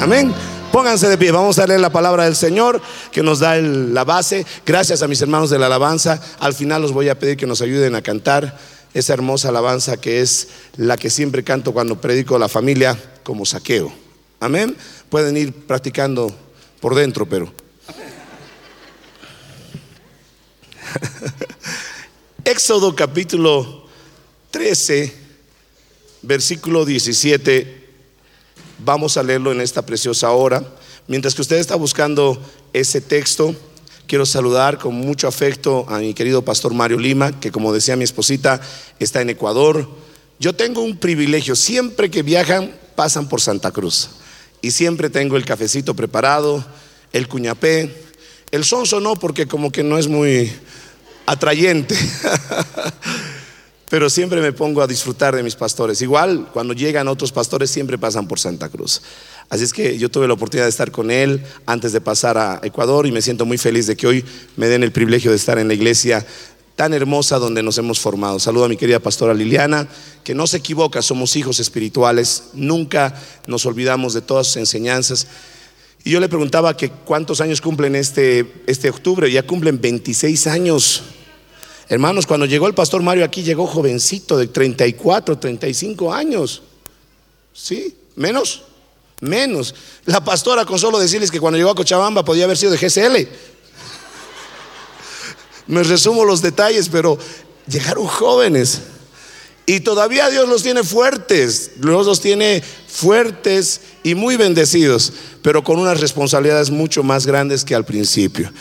Amén. Pónganse de pie, vamos a leer la palabra del Señor que nos da la base. Gracias a mis hermanos de la alabanza. Al final los voy a pedir que nos ayuden a cantar esa hermosa alabanza que es la que siempre canto cuando predico a la familia como saqueo. Amén. Pueden ir practicando por dentro, pero. Éxodo capítulo 13, versículo 17. Vamos a leerlo en esta preciosa hora. Mientras que usted está buscando ese texto, quiero saludar con mucho afecto a mi querido pastor Mario Lima, que como decía mi esposita, está en Ecuador. Yo tengo un privilegio, siempre que viajan pasan por Santa Cruz y siempre tengo el cafecito preparado, el cuñapé, el sonso no, porque como que no es muy atrayente. Pero siempre me pongo a disfrutar de mis pastores. Igual, cuando llegan otros pastores, siempre pasan por Santa Cruz. Así es que yo tuve la oportunidad de estar con él antes de pasar a Ecuador y me siento muy feliz de que hoy me den el privilegio de estar en la iglesia tan hermosa donde nos hemos formado. Saludo a mi querida pastora Liliana, que no se equivoca, somos hijos espirituales, nunca nos olvidamos de todas sus enseñanzas. Y yo le preguntaba que cuántos años cumplen este, este octubre, ya cumplen 26 años. Hermanos, cuando llegó el pastor Mario aquí, llegó jovencito de 34, 35 años. ¿Sí? ¿Menos? Menos. La pastora, con solo decirles que cuando llegó a Cochabamba podía haber sido de GCL. Me resumo los detalles, pero llegaron jóvenes. Y todavía Dios los tiene fuertes, Dios los tiene fuertes y muy bendecidos, pero con unas responsabilidades mucho más grandes que al principio.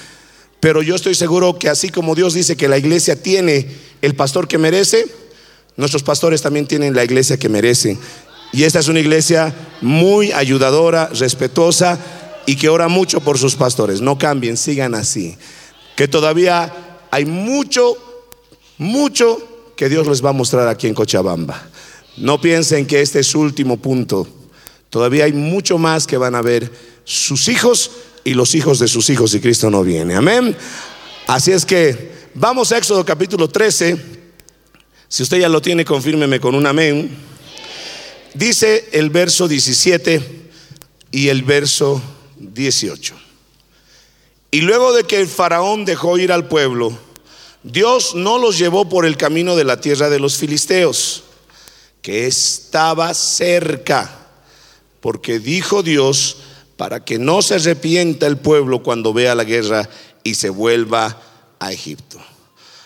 Pero yo estoy seguro que así como Dios dice que la iglesia tiene el pastor que merece, nuestros pastores también tienen la iglesia que merecen. Y esta es una iglesia muy ayudadora, respetuosa y que ora mucho por sus pastores. No cambien, sigan así. Que todavía hay mucho, mucho que Dios les va a mostrar aquí en Cochabamba. No piensen que este es su último punto. Todavía hay mucho más que van a ver sus hijos y los hijos de sus hijos si Cristo no viene. Amén. Así es que vamos a Éxodo capítulo 13. Si usted ya lo tiene, confírmeme con un amén. Dice el verso 17 y el verso 18. Y luego de que el faraón dejó ir al pueblo, Dios no los llevó por el camino de la tierra de los filisteos, que estaba cerca, porque dijo Dios, para que no se arrepienta el pueblo cuando vea la guerra y se vuelva a Egipto.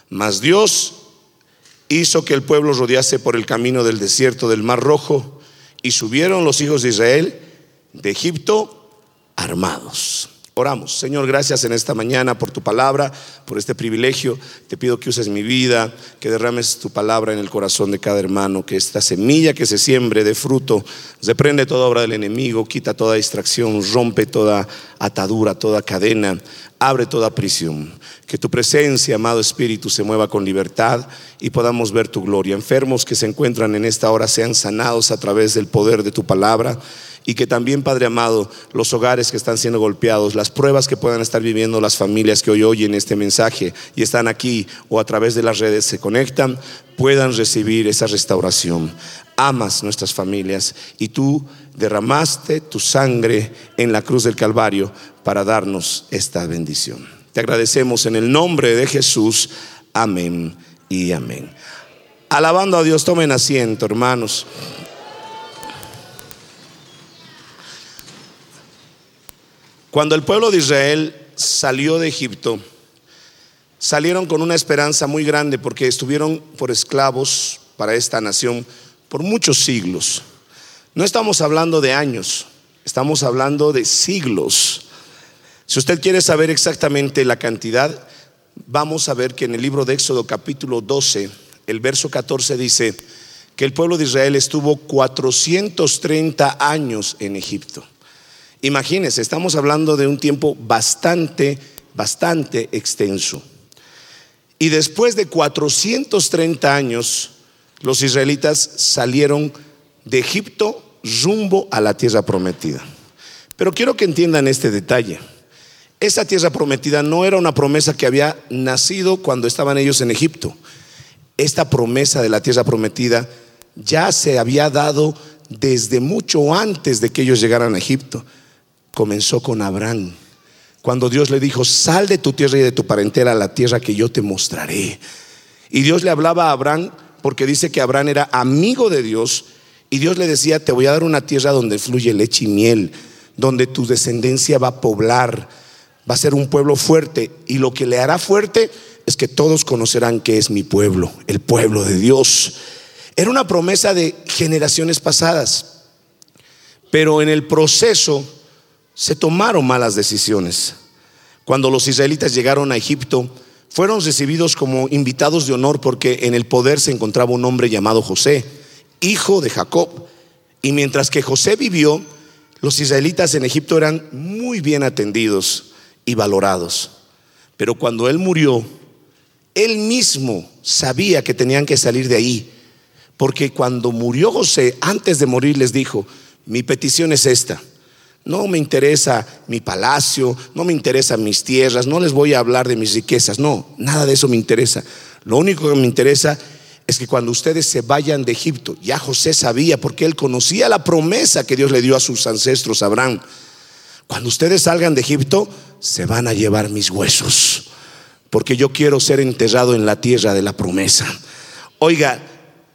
Mas Dios hizo que el pueblo rodease por el camino del desierto del Mar Rojo y subieron los hijos de Israel de Egipto armados. Oramos, Señor, gracias en esta mañana por tu palabra, por este privilegio. Te pido que uses mi vida, que derrames tu palabra en el corazón de cada hermano, que esta semilla que se siembre de fruto, reprende toda obra del enemigo, quita toda distracción, rompe toda atadura, toda cadena, abre toda prisión. Que tu presencia, amado Espíritu, se mueva con libertad y podamos ver tu gloria. Enfermos que se encuentran en esta hora sean sanados a través del poder de tu palabra y que también, Padre amado, los hogares que están siendo golpeados, las pruebas que puedan estar viviendo las familias que hoy oyen este mensaje y están aquí o a través de las redes se conectan, puedan recibir esa restauración. Amas nuestras familias y tú derramaste tu sangre en la cruz del Calvario para darnos esta bendición. Te agradecemos en el nombre de Jesús. Amén y amén. Alabando a Dios, tomen asiento, hermanos. Cuando el pueblo de Israel salió de Egipto, salieron con una esperanza muy grande porque estuvieron por esclavos para esta nación por muchos siglos. No estamos hablando de años, estamos hablando de siglos. Si usted quiere saber exactamente la cantidad, vamos a ver que en el libro de Éxodo capítulo 12, el verso 14 dice que el pueblo de Israel estuvo 430 años en Egipto. Imagínense, estamos hablando de un tiempo bastante, bastante extenso. Y después de 430 años, los israelitas salieron de Egipto rumbo a la tierra prometida. Pero quiero que entiendan este detalle. Esa tierra prometida no era una promesa que había nacido cuando estaban ellos en Egipto. Esta promesa de la tierra prometida ya se había dado desde mucho antes de que ellos llegaran a Egipto. Comenzó con Abraham. Cuando Dios le dijo, sal de tu tierra y de tu parentela a la tierra que yo te mostraré. Y Dios le hablaba a Abraham porque dice que Abraham era amigo de Dios y Dios le decía, te voy a dar una tierra donde fluye leche y miel, donde tu descendencia va a poblar, va a ser un pueblo fuerte y lo que le hará fuerte es que todos conocerán que es mi pueblo, el pueblo de Dios. Era una promesa de generaciones pasadas, pero en el proceso se tomaron malas decisiones. Cuando los israelitas llegaron a Egipto, fueron recibidos como invitados de honor porque en el poder se encontraba un hombre llamado José, hijo de Jacob. Y mientras que José vivió, los israelitas en Egipto eran muy bien atendidos y valorados. Pero cuando él murió, él mismo sabía que tenían que salir de ahí porque cuando murió José, antes de morir les dijo, mi petición es esta. No me interesa mi palacio, no me interesan mis tierras, no les voy a hablar de mis riquezas, no, nada de eso me interesa. Lo único que me interesa es que cuando ustedes se vayan de Egipto, ya José sabía, porque él conocía la promesa que Dios le dio a sus ancestros, Abraham. Cuando ustedes salgan de Egipto, se van a llevar mis huesos, porque yo quiero ser enterrado en la tierra de la promesa. Oiga,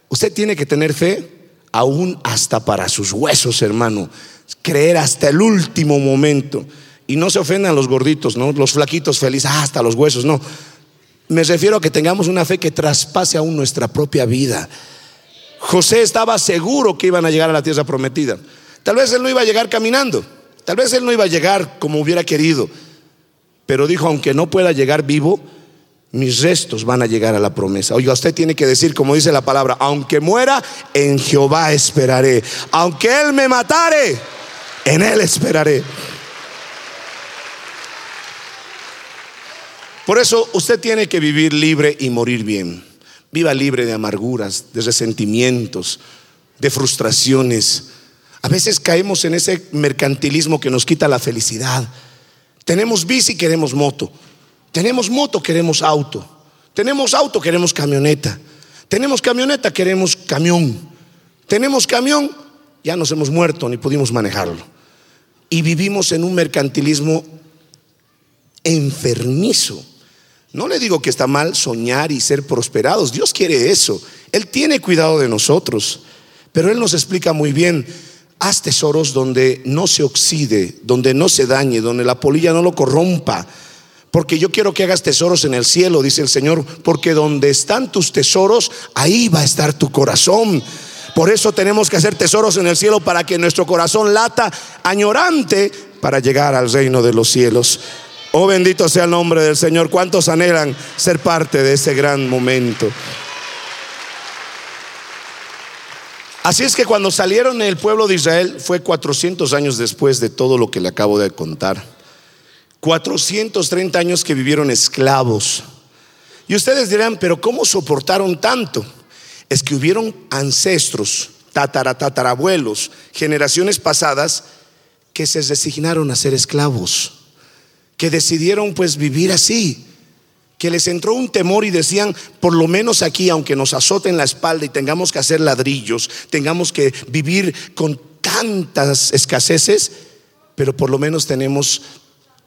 Usted tiene que tener fe aún hasta para sus huesos, hermano. Creer hasta el último momento. Y no se ofendan los gorditos, ¿no? Los flaquitos felices, ah, hasta los huesos, no. Me refiero a que tengamos una fe que traspase aún nuestra propia vida. José estaba seguro que iban a llegar a la tierra prometida. Tal vez él no iba a llegar caminando, tal vez él no iba a llegar como hubiera querido, pero dijo, aunque no pueda llegar vivo, mis restos van a llegar a la promesa. Oiga, usted tiene que decir, como dice la palabra, aunque muera, en Jehová esperaré. Aunque Él me matare, en Él esperaré. Por eso usted tiene que vivir libre y morir bien. Viva libre de amarguras, de resentimientos, de frustraciones. A veces caemos en ese mercantilismo que nos quita la felicidad. Tenemos bici, queremos moto. Tenemos moto, queremos auto. Tenemos auto, queremos camioneta. Tenemos camioneta, queremos camión. Tenemos camión, ya nos hemos muerto ni pudimos manejarlo. Y vivimos en un mercantilismo enfermizo. No le digo que está mal soñar y ser prosperados. Dios quiere eso. Él tiene cuidado de nosotros. Pero Él nos explica muy bien, haz tesoros donde no se oxide, donde no se dañe, donde la polilla no lo corrompa porque yo quiero que hagas tesoros en el cielo, dice el Señor, porque donde están tus tesoros, ahí va a estar tu corazón. Por eso tenemos que hacer tesoros en el cielo para que nuestro corazón lata añorante para llegar al reino de los cielos. Oh bendito sea el nombre del Señor. ¿Cuántos anhelan ser parte de ese gran momento? Así es que cuando salieron el pueblo de Israel fue 400 años después de todo lo que le acabo de contar. 430 años que vivieron esclavos. Y ustedes dirán, pero ¿cómo soportaron tanto? Es que hubieron ancestros, tataratatarabuelos, generaciones pasadas que se resignaron a ser esclavos, que decidieron pues vivir así, que les entró un temor y decían, por lo menos aquí, aunque nos azoten la espalda y tengamos que hacer ladrillos, tengamos que vivir con tantas escaseces, pero por lo menos tenemos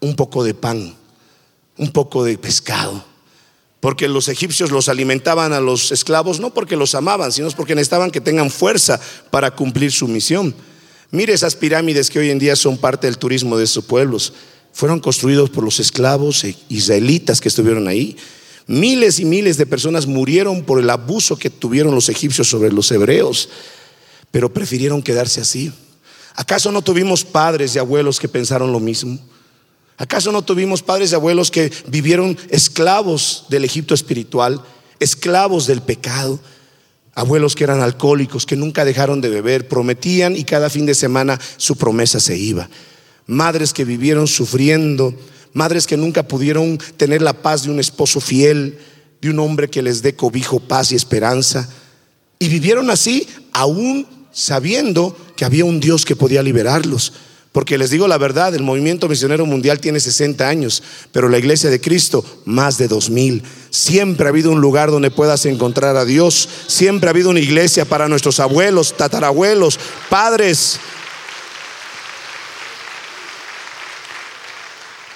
un poco de pan, un poco de pescado. Porque los egipcios los alimentaban a los esclavos no porque los amaban, sino porque necesitaban que tengan fuerza para cumplir su misión. Mire esas pirámides que hoy en día son parte del turismo de esos pueblos. Fueron construidos por los esclavos e israelitas que estuvieron ahí. Miles y miles de personas murieron por el abuso que tuvieron los egipcios sobre los hebreos, pero prefirieron quedarse así. ¿Acaso no tuvimos padres y abuelos que pensaron lo mismo? ¿Acaso no tuvimos padres y abuelos que vivieron esclavos del Egipto espiritual, esclavos del pecado? Abuelos que eran alcohólicos, que nunca dejaron de beber, prometían y cada fin de semana su promesa se iba. Madres que vivieron sufriendo, madres que nunca pudieron tener la paz de un esposo fiel, de un hombre que les dé cobijo, paz y esperanza. Y vivieron así aún sabiendo que había un Dios que podía liberarlos. Porque les digo la verdad, el movimiento misionero mundial tiene 60 años, pero la iglesia de Cristo más de 2000. Siempre ha habido un lugar donde puedas encontrar a Dios. Siempre ha habido una iglesia para nuestros abuelos, tatarabuelos, padres.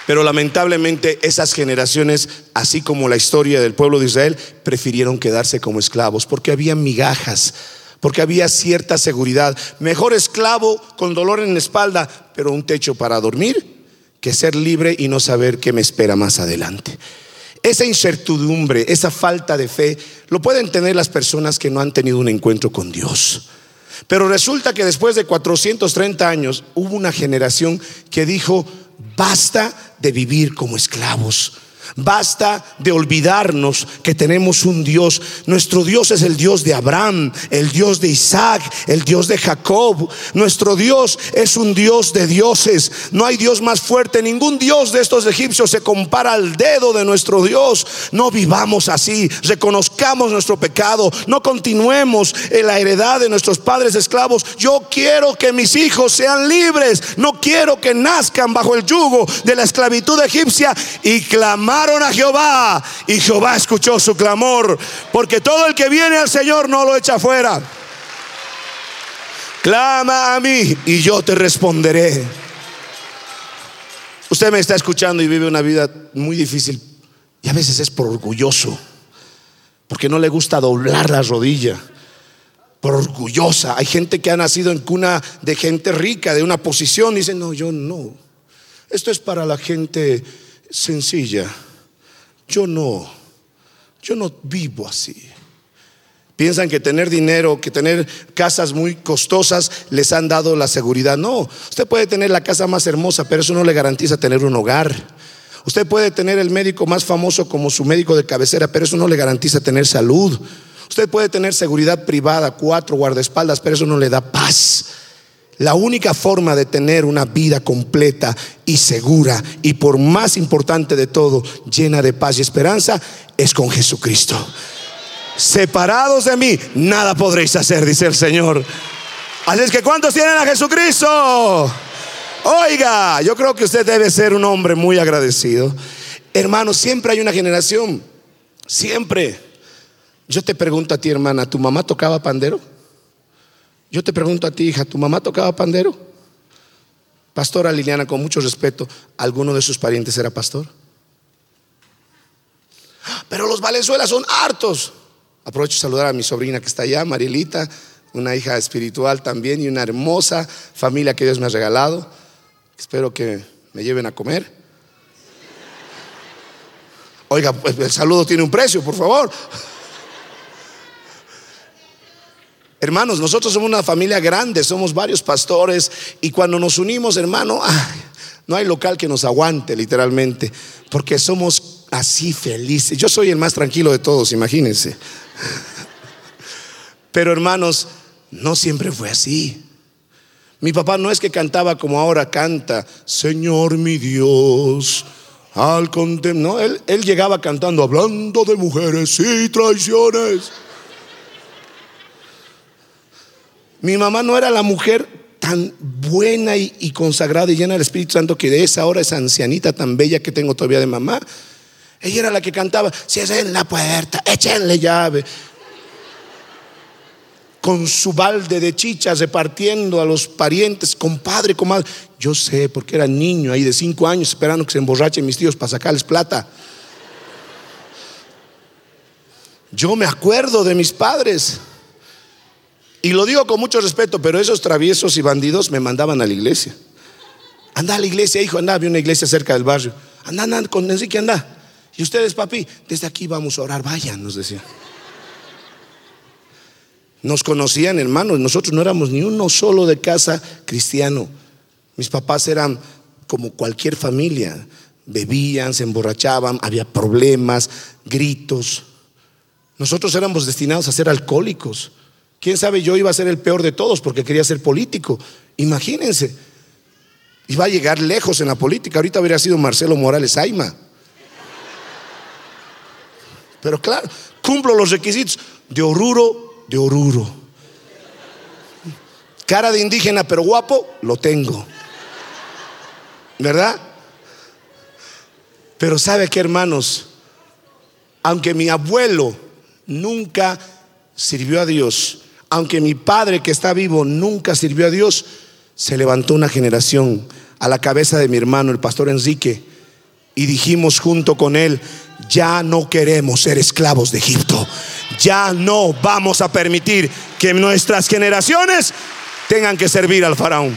Pero lamentablemente esas generaciones, así como la historia del pueblo de Israel, prefirieron quedarse como esclavos porque había migajas porque había cierta seguridad. Mejor esclavo con dolor en la espalda, pero un techo para dormir, que ser libre y no saber qué me espera más adelante. Esa incertidumbre, esa falta de fe, lo pueden tener las personas que no han tenido un encuentro con Dios. Pero resulta que después de 430 años hubo una generación que dijo, basta de vivir como esclavos. Basta de olvidarnos que tenemos un Dios. Nuestro Dios es el Dios de Abraham, el Dios de Isaac, el Dios de Jacob. Nuestro Dios es un Dios de dioses. No hay Dios más fuerte. Ningún Dios de estos egipcios se compara al dedo de nuestro Dios. No vivamos así. Reconozcamos nuestro pecado. No continuemos en la heredad de nuestros padres esclavos. Yo quiero que mis hijos sean libres. No quiero que nazcan bajo el yugo de la esclavitud egipcia y clamar a Jehová y Jehová escuchó su clamor, porque todo el que viene al Señor no lo echa fuera. Clama a mí y yo te responderé. Usted me está escuchando y vive una vida muy difícil y a veces es por orgulloso, porque no le gusta doblar la rodilla, por orgullosa. Hay gente que ha nacido en cuna de gente rica, de una posición, y dice, no, yo no. Esto es para la gente sencilla. Yo no, yo no vivo así. Piensan que tener dinero, que tener casas muy costosas les han dado la seguridad. No, usted puede tener la casa más hermosa, pero eso no le garantiza tener un hogar. Usted puede tener el médico más famoso como su médico de cabecera, pero eso no le garantiza tener salud. Usted puede tener seguridad privada, cuatro guardaespaldas, pero eso no le da paz. La única forma de tener una vida completa y segura y por más importante de todo, llena de paz y esperanza, es con Jesucristo. Separados de mí, nada podréis hacer, dice el Señor. Así es que ¿cuántos tienen a Jesucristo? Oiga, yo creo que usted debe ser un hombre muy agradecido. Hermano, siempre hay una generación, siempre. Yo te pregunto a ti, hermana, ¿tu mamá tocaba pandero? Yo te pregunto a ti, hija, ¿tu mamá tocaba pandero? Pastora Liliana, con mucho respeto, ¿alguno de sus parientes era pastor? Pero los Valenzuelas son hartos. Aprovecho de saludar a mi sobrina que está allá, Marielita, una hija espiritual también y una hermosa familia que Dios me ha regalado. Espero que me lleven a comer. Oiga, pues el saludo tiene un precio, por favor. Hermanos, nosotros somos una familia grande, somos varios pastores y cuando nos unimos, hermano, no hay local que nos aguante literalmente, porque somos así felices. Yo soy el más tranquilo de todos, imagínense. Pero hermanos, no siempre fue así. Mi papá no es que cantaba como ahora canta, Señor mi Dios, al contem No, él, él llegaba cantando, hablando de mujeres y traiciones. Mi mamá no era la mujer tan buena y, consagrada y llena del Espíritu Santo que de esa hora esa ancianita tan bella que tengo todavía de mamá. Ella era la que cantaba, si es en la puerta, échenle llave. Con su balde de chichas repartiendo a los parientes, compadre, comadre. Yo sé, porque era niño ahí de cinco años esperando que se emborrachen mis tíos para sacarles plata. Yo me acuerdo de mis padres. Y lo digo con mucho respeto, pero esos traviesos y bandidos me mandaban a la iglesia. Anda a la iglesia, hijo, anda, había una iglesia cerca del barrio. Anda, anda, con Enrique, anda. Y ustedes, papi, desde aquí vamos a orar, vayan, nos decían. Nos conocían, hermanos, nosotros no éramos ni uno solo de casa cristiano. Mis papás eran como cualquier familia. Bebían, se emborrachaban, había problemas, gritos. Nosotros éramos destinados a ser alcohólicos. Quién sabe, yo iba a ser el peor de todos porque quería ser político. Imagínense. Iba a llegar lejos en la política. Ahorita habría sido Marcelo Morales Aima. Pero claro, cumplo los requisitos de Oruro, de Oruro. Cara de indígena, pero guapo, lo tengo. ¿Verdad? Pero sabe que hermanos, aunque mi abuelo nunca sirvió a Dios, aunque mi padre que está vivo nunca sirvió a Dios, se levantó una generación a la cabeza de mi hermano, el pastor Enrique, y dijimos junto con él, ya no queremos ser esclavos de Egipto, ya no vamos a permitir que nuestras generaciones tengan que servir al faraón.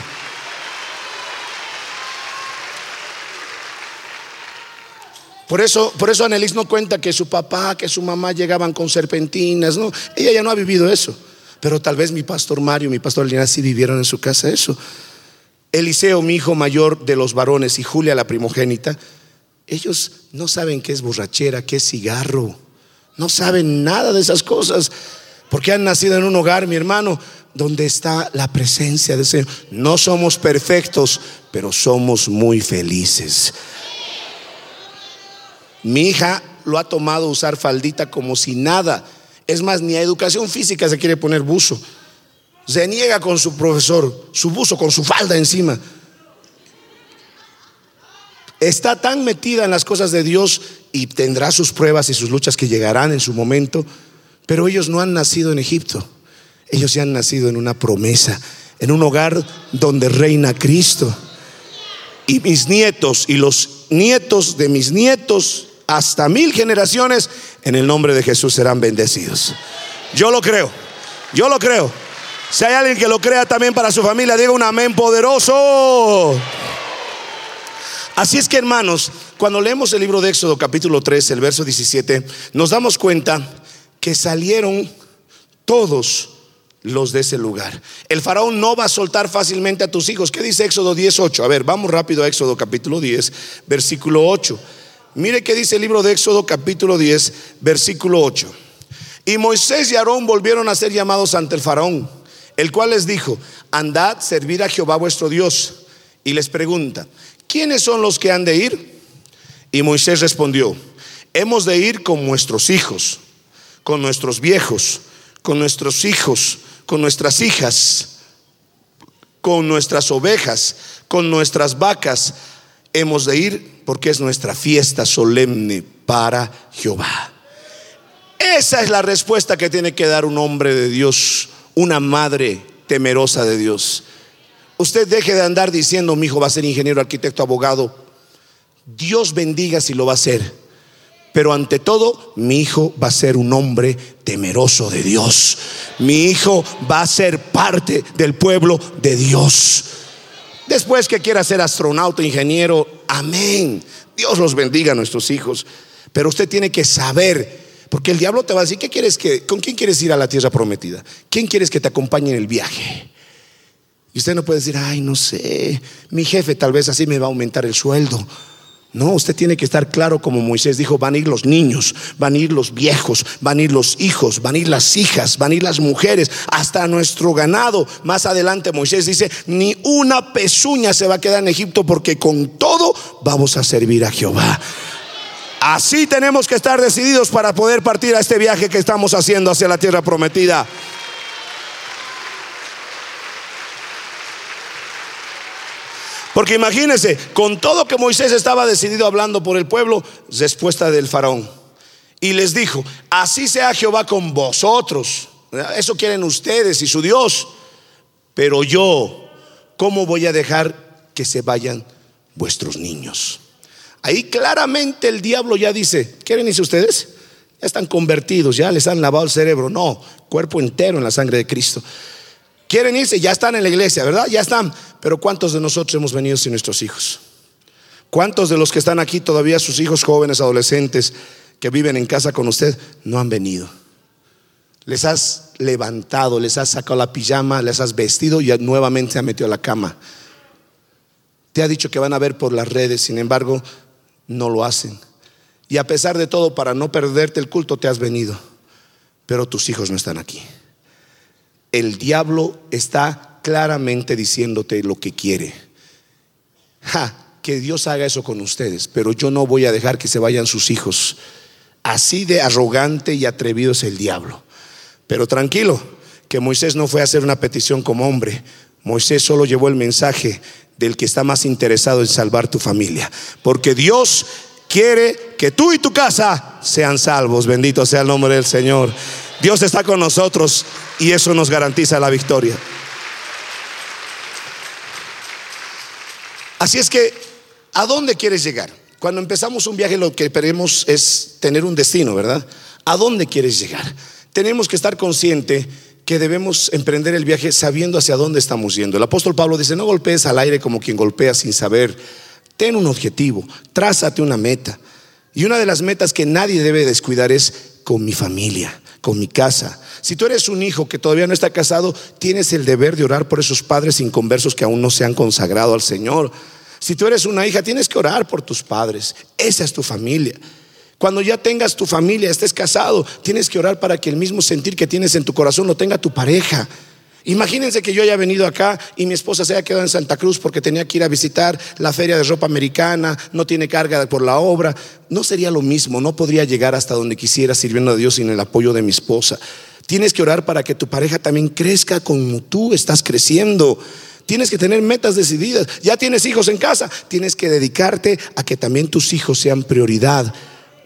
Por eso, por eso Anelis no cuenta que su papá, que su mamá llegaban con serpentinas, ella ya no ha vivido eso. Pero tal vez mi pastor Mario, mi pastor Lina sí vivieron en su casa eso. Eliseo, mi hijo mayor de los varones, y Julia, la primogénita, ellos no saben qué es borrachera, qué es cigarro. No saben nada de esas cosas. Porque han nacido en un hogar, mi hermano, donde está la presencia de Señor. No somos perfectos, pero somos muy felices. Mi hija lo ha tomado usar faldita como si nada. Es más, ni a educación física se quiere poner buzo. Se niega con su profesor, su buzo con su falda encima. Está tan metida en las cosas de Dios y tendrá sus pruebas y sus luchas que llegarán en su momento, pero ellos no han nacido en Egipto. Ellos ya han nacido en una promesa, en un hogar donde reina Cristo. Y mis nietos y los nietos de mis nietos hasta mil generaciones, en el nombre de Jesús serán bendecidos. Yo lo creo, yo lo creo. Si hay alguien que lo crea también para su familia, diga un amén poderoso. Así es que hermanos, cuando leemos el libro de Éxodo capítulo 3, el verso 17, nos damos cuenta que salieron todos los de ese lugar. El faraón no va a soltar fácilmente a tus hijos. ¿Qué dice Éxodo 18? A ver, vamos rápido a Éxodo capítulo 10, versículo 8. Mire qué dice el libro de Éxodo capítulo 10, versículo 8. Y Moisés y Aarón volvieron a ser llamados ante el faraón, el cual les dijo, andad, servir a Jehová vuestro Dios. Y les pregunta, ¿quiénes son los que han de ir? Y Moisés respondió, hemos de ir con nuestros hijos, con nuestros viejos, con nuestros hijos, con nuestras hijas, con nuestras ovejas, con nuestras vacas. Hemos de ir porque es nuestra fiesta solemne para Jehová. Esa es la respuesta que tiene que dar un hombre de Dios, una madre temerosa de Dios. Usted deje de andar diciendo, mi hijo va a ser ingeniero, arquitecto, abogado. Dios bendiga si lo va a hacer. Pero ante todo, mi hijo va a ser un hombre temeroso de Dios. Mi hijo va a ser parte del pueblo de Dios. Después que quiera ser astronauta, ingeniero, amén. Dios los bendiga a nuestros hijos. Pero usted tiene que saber, porque el diablo te va a decir, ¿qué quieres que, ¿con quién quieres ir a la tierra prometida? ¿Quién quieres que te acompañe en el viaje? Y usted no puede decir, ay, no sé, mi jefe tal vez así me va a aumentar el sueldo. No, usted tiene que estar claro como Moisés dijo, van a ir los niños, van a ir los viejos, van a ir los hijos, van a ir las hijas, van a ir las mujeres, hasta nuestro ganado. Más adelante Moisés dice, ni una pezuña se va a quedar en Egipto porque con todo vamos a servir a Jehová. Así tenemos que estar decididos para poder partir a este viaje que estamos haciendo hacia la tierra prometida. Porque imagínense, con todo que Moisés estaba decidido hablando por el pueblo, respuesta del faraón. Y les dijo, así sea Jehová con vosotros. Eso quieren ustedes y su Dios. Pero yo, ¿cómo voy a dejar que se vayan vuestros niños? Ahí claramente el diablo ya dice, ¿quieren irse ustedes? Ya están convertidos, ya les han lavado el cerebro. No, cuerpo entero en la sangre de Cristo. Quieren irse, ya están en la iglesia, ¿verdad? Ya están. Pero ¿cuántos de nosotros hemos venido sin nuestros hijos? ¿Cuántos de los que están aquí todavía, sus hijos jóvenes, adolescentes, que viven en casa con usted, no han venido? Les has levantado, les has sacado la pijama, les has vestido y nuevamente se han metido a la cama. Te ha dicho que van a ver por las redes, sin embargo, no lo hacen. Y a pesar de todo, para no perderte el culto, te has venido. Pero tus hijos no están aquí. El diablo está claramente diciéndote lo que quiere. Ja, que Dios haga eso con ustedes, pero yo no voy a dejar que se vayan sus hijos. Así de arrogante y atrevido es el diablo. Pero tranquilo, que Moisés no fue a hacer una petición como hombre. Moisés solo llevó el mensaje del que está más interesado en salvar tu familia. Porque Dios quiere que tú y tu casa sean salvos. Bendito sea el nombre del Señor. Dios está con nosotros y eso nos garantiza la victoria. Así es que, ¿a dónde quieres llegar? Cuando empezamos un viaje lo que queremos es tener un destino, ¿verdad? ¿A dónde quieres llegar? Tenemos que estar consciente que debemos emprender el viaje sabiendo hacia dónde estamos yendo. El apóstol Pablo dice, no golpees al aire como quien golpea sin saber. Ten un objetivo, trázate una meta. Y una de las metas que nadie debe descuidar es con mi familia, con mi casa. Si tú eres un hijo que todavía no está casado, tienes el deber de orar por esos padres inconversos que aún no se han consagrado al Señor. Si tú eres una hija, tienes que orar por tus padres. Esa es tu familia. Cuando ya tengas tu familia, estés casado, tienes que orar para que el mismo sentir que tienes en tu corazón lo tenga tu pareja. Imagínense que yo haya venido acá y mi esposa se haya quedado en Santa Cruz porque tenía que ir a visitar la feria de ropa americana, no tiene carga por la obra. No sería lo mismo, no podría llegar hasta donde quisiera sirviendo a Dios sin el apoyo de mi esposa. Tienes que orar para que tu pareja también crezca como tú estás creciendo. Tienes que tener metas decididas. Ya tienes hijos en casa. Tienes que dedicarte a que también tus hijos sean prioridad.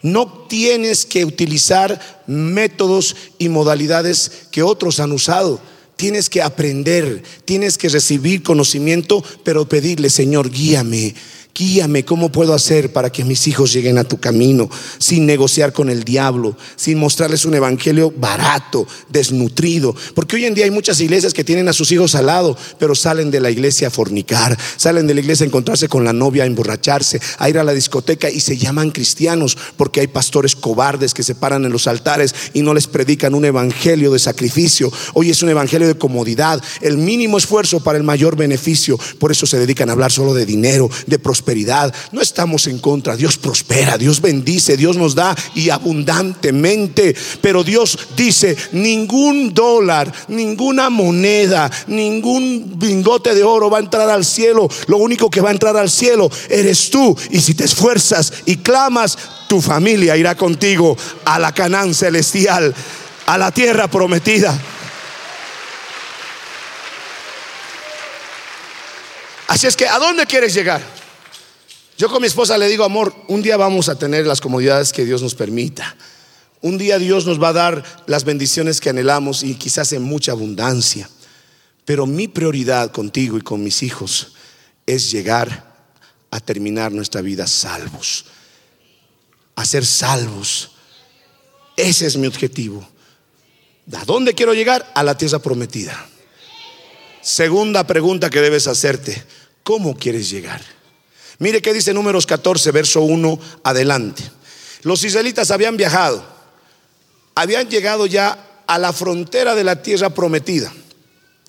No tienes que utilizar métodos y modalidades que otros han usado. Tienes que aprender, tienes que recibir conocimiento, pero pedirle, Señor, guíame, Guíame cómo puedo hacer para que mis hijos lleguen a tu camino sin negociar con el diablo, sin mostrarles un evangelio barato, desnutrido. Porque hoy en día hay muchas iglesias que tienen a sus hijos al lado, pero salen de la iglesia a fornicar, salen de la iglesia a encontrarse con la novia, a emborracharse, a ir a la discoteca y se llaman cristianos porque hay pastores cobardes que se paran en los altares y no les predican un evangelio de sacrificio. Hoy es un evangelio de comodidad, el mínimo esfuerzo para el mayor beneficio. Por eso se dedican a hablar solo de dinero, de prosperidad no estamos en contra. Dios prospera, Dios bendice, Dios nos da y abundantemente. Pero Dios dice, ningún dólar, ninguna moneda, ningún bingote de oro va a entrar al cielo. Lo único que va a entrar al cielo eres tú. Y si te esfuerzas y clamas, tu familia irá contigo a la Canaán celestial, a la tierra prometida. Así es que, ¿a dónde quieres llegar? Yo con mi esposa le digo, amor, un día vamos a tener las comodidades que Dios nos permita. Un día Dios nos va a dar las bendiciones que anhelamos y quizás en mucha abundancia. Pero mi prioridad contigo y con mis hijos es llegar a terminar nuestra vida salvos, a ser salvos. Ese es mi objetivo. ¿A dónde quiero llegar? A la tierra prometida. Segunda pregunta que debes hacerte, ¿cómo quieres llegar? Mire qué dice números 14, verso 1 adelante. Los israelitas habían viajado, habían llegado ya a la frontera de la tierra prometida.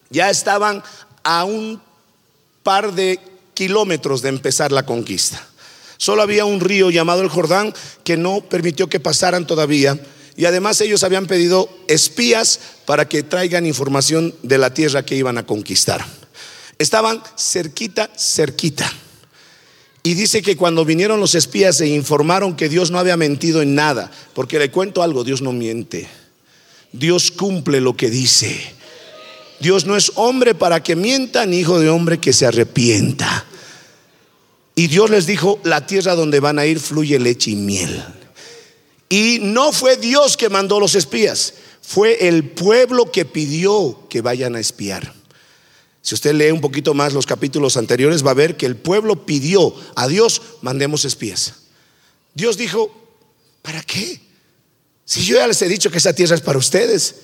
Ya estaban a un par de kilómetros de empezar la conquista. Solo había un río llamado el Jordán que no permitió que pasaran todavía. Y además ellos habían pedido espías para que traigan información de la tierra que iban a conquistar. Estaban cerquita, cerquita. Y dice que cuando vinieron los espías se informaron que Dios no había mentido en nada, porque le cuento algo, Dios no miente. Dios cumple lo que dice. Dios no es hombre para que mienta, ni hijo de hombre que se arrepienta. Y Dios les dijo, la tierra donde van a ir fluye leche y miel. Y no fue Dios que mandó los espías, fue el pueblo que pidió que vayan a espiar. Si usted lee un poquito más los capítulos anteriores, va a ver que el pueblo pidió a Dios, mandemos espías. Dios dijo, ¿para qué? Si yo ya les he dicho que esa tierra es para ustedes,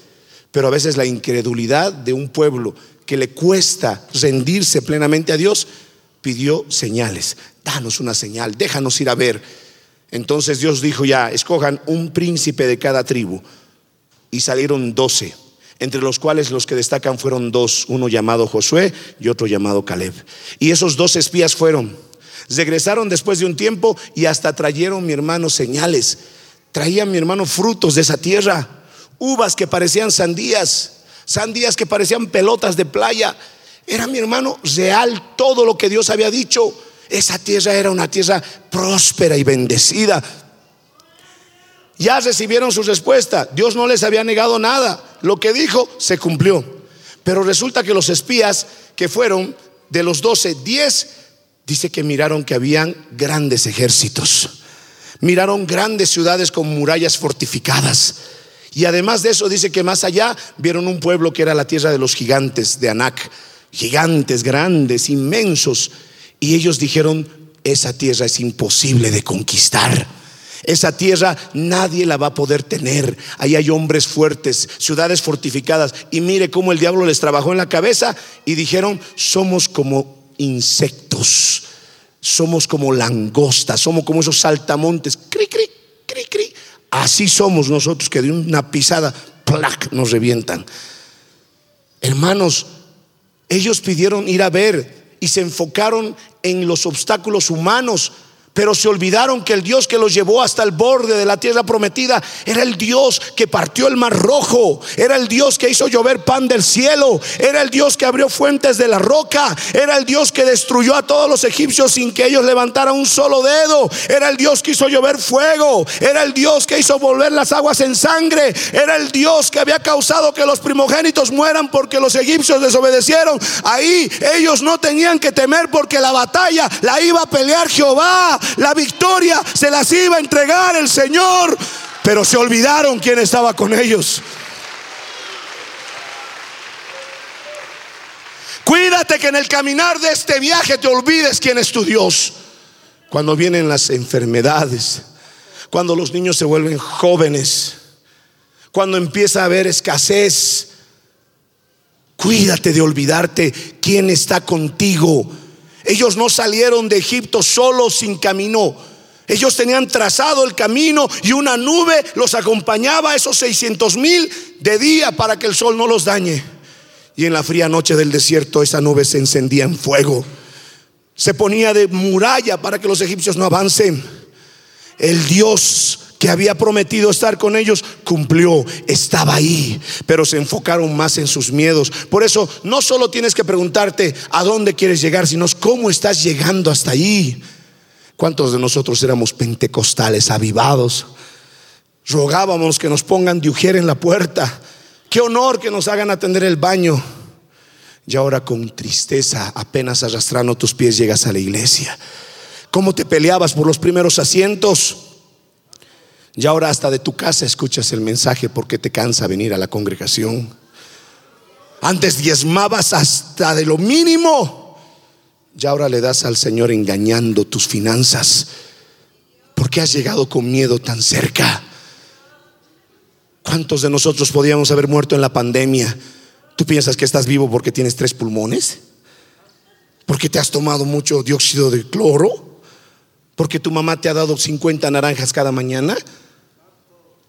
pero a veces la incredulidad de un pueblo que le cuesta rendirse plenamente a Dios, pidió señales. Danos una señal, déjanos ir a ver. Entonces Dios dijo ya, escojan un príncipe de cada tribu. Y salieron doce. Entre los cuales los que destacan fueron dos, uno llamado Josué y otro llamado Caleb. Y esos dos espías fueron, regresaron después de un tiempo y hasta trajeron, mi hermano, señales. Traían, mi hermano, frutos de esa tierra, uvas que parecían sandías, sandías que parecían pelotas de playa. Era, mi hermano, real todo lo que Dios había dicho. Esa tierra era una tierra próspera y bendecida. Ya recibieron su respuesta. Dios no les había negado nada. Lo que dijo se cumplió. Pero resulta que los espías que fueron de los doce, diez, dice que miraron que habían grandes ejércitos. Miraron grandes ciudades con murallas fortificadas. Y además de eso dice que más allá vieron un pueblo que era la tierra de los gigantes de Anac. Gigantes, grandes, inmensos. Y ellos dijeron, esa tierra es imposible de conquistar. Esa tierra nadie la va a poder tener. Ahí hay hombres fuertes, ciudades fortificadas. Y mire cómo el diablo les trabajó en la cabeza y dijeron, somos como insectos, somos como langostas, somos como esos saltamontes. Cri, cri, cri, cri. Así somos nosotros que de una pisada, plac, nos revientan. Hermanos, ellos pidieron ir a ver y se enfocaron en los obstáculos humanos pero se olvidaron que el Dios que los llevó hasta el borde de la tierra prometida era el Dios que partió el mar rojo, era el Dios que hizo llover pan del cielo, era el Dios que abrió fuentes de la roca, era el Dios que destruyó a todos los egipcios sin que ellos levantaran un solo dedo, era el Dios que hizo llover fuego, era el Dios que hizo volver las aguas en sangre, era el Dios que había causado que los primogénitos mueran porque los egipcios desobedecieron. Ahí ellos no tenían que temer porque la batalla la iba a pelear Jehová la victoria se las iba a entregar el Señor, pero se olvidaron quién estaba con ellos. Cuídate que en el caminar de este viaje te olvides quién es tu Dios. Cuando vienen las enfermedades, cuando los niños se vuelven jóvenes, cuando empieza a haber escasez, cuídate de olvidarte quién está contigo ellos no salieron de Egipto solos sin camino. Ellos tenían trazado el camino y una nube los acompañaba a esos 600 mil de día para que el sol no los dañe. Y en la fría noche del desierto esa nube se encendía en fuego. Se ponía de muralla para que los egipcios no avancen. El Dios que había prometido estar con ellos, cumplió, estaba ahí, pero se enfocaron más en sus miedos. Por eso no solo tienes que preguntarte a dónde quieres llegar, sino cómo estás llegando hasta ahí. ¿Cuántos de nosotros éramos pentecostales, avivados? Rogábamos que nos pongan de ujier en la puerta. Qué honor que nos hagan atender el baño. Y ahora con tristeza, apenas arrastrando tus pies, llegas a la iglesia. ¿Cómo te peleabas por los primeros asientos? Y ahora hasta de tu casa escuchas el mensaje porque te cansa venir a la congregación. Antes diezmabas hasta de lo mínimo. Y ahora le das al Señor engañando tus finanzas. ¿Por qué has llegado con miedo tan cerca? ¿Cuántos de nosotros podíamos haber muerto en la pandemia? ¿Tú piensas que estás vivo porque tienes tres pulmones? ¿Porque te has tomado mucho dióxido de cloro? ¿Porque tu mamá te ha dado 50 naranjas cada mañana?